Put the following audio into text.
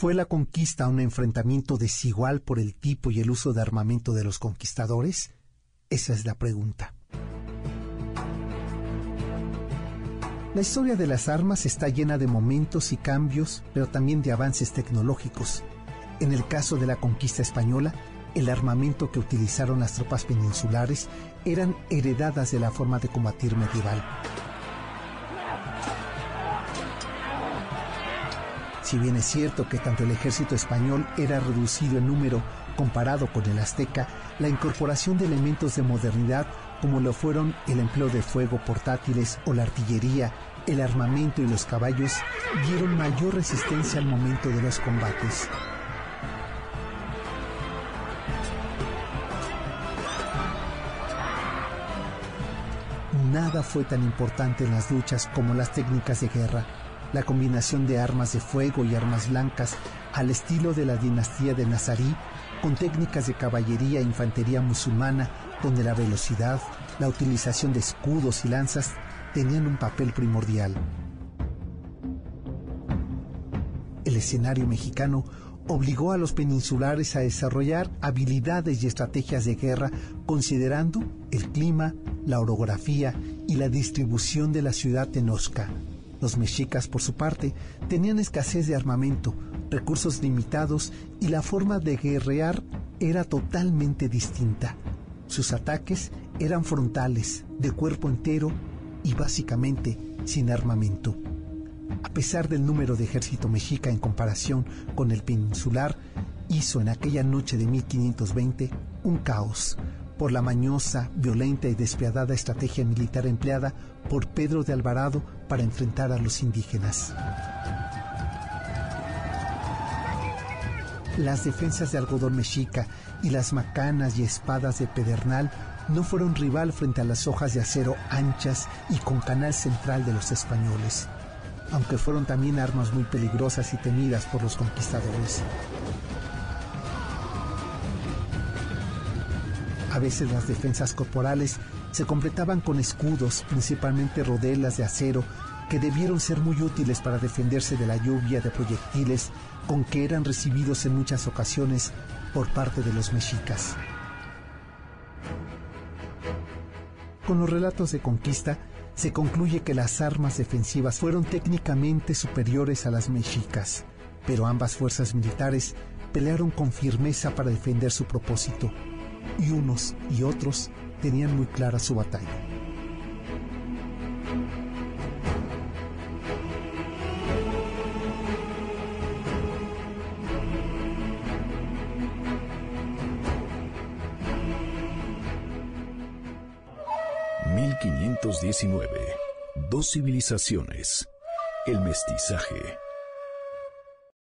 ¿Fue la conquista un enfrentamiento desigual por el tipo y el uso de armamento de los conquistadores? Esa es la pregunta. La historia de las armas está llena de momentos y cambios, pero también de avances tecnológicos. En el caso de la conquista española, el armamento que utilizaron las tropas peninsulares eran heredadas de la forma de combatir medieval. Si bien es cierto que tanto el ejército español era reducido en número comparado con el azteca, la incorporación de elementos de modernidad como lo fueron el empleo de fuego portátiles o la artillería, el armamento y los caballos dieron mayor resistencia al momento de los combates. Nada fue tan importante en las luchas como las técnicas de guerra la combinación de armas de fuego y armas blancas al estilo de la dinastía de Nazarí, con técnicas de caballería e infantería musulmana, donde la velocidad, la utilización de escudos y lanzas tenían un papel primordial. El escenario mexicano obligó a los peninsulares a desarrollar habilidades y estrategias de guerra considerando el clima, la orografía y la distribución de la ciudad tenosca. Los mexicas, por su parte, tenían escasez de armamento, recursos limitados y la forma de guerrear era totalmente distinta. Sus ataques eran frontales, de cuerpo entero y básicamente sin armamento. A pesar del número de ejército mexica en comparación con el peninsular, hizo en aquella noche de 1520 un caos por la mañosa, violenta y despiadada estrategia militar empleada por Pedro de Alvarado para enfrentar a los indígenas. Las defensas de algodón mexica y las macanas y espadas de pedernal no fueron rival frente a las hojas de acero anchas y con canal central de los españoles, aunque fueron también armas muy peligrosas y temidas por los conquistadores. A veces las defensas corporales se completaban con escudos, principalmente rodelas de acero, que debieron ser muy útiles para defenderse de la lluvia de proyectiles con que eran recibidos en muchas ocasiones por parte de los mexicas. Con los relatos de conquista, se concluye que las armas defensivas fueron técnicamente superiores a las mexicas, pero ambas fuerzas militares pelearon con firmeza para defender su propósito, y unos y otros tenían muy clara su batalla. ...1519... Dos civilizaciones... ...el mestizaje...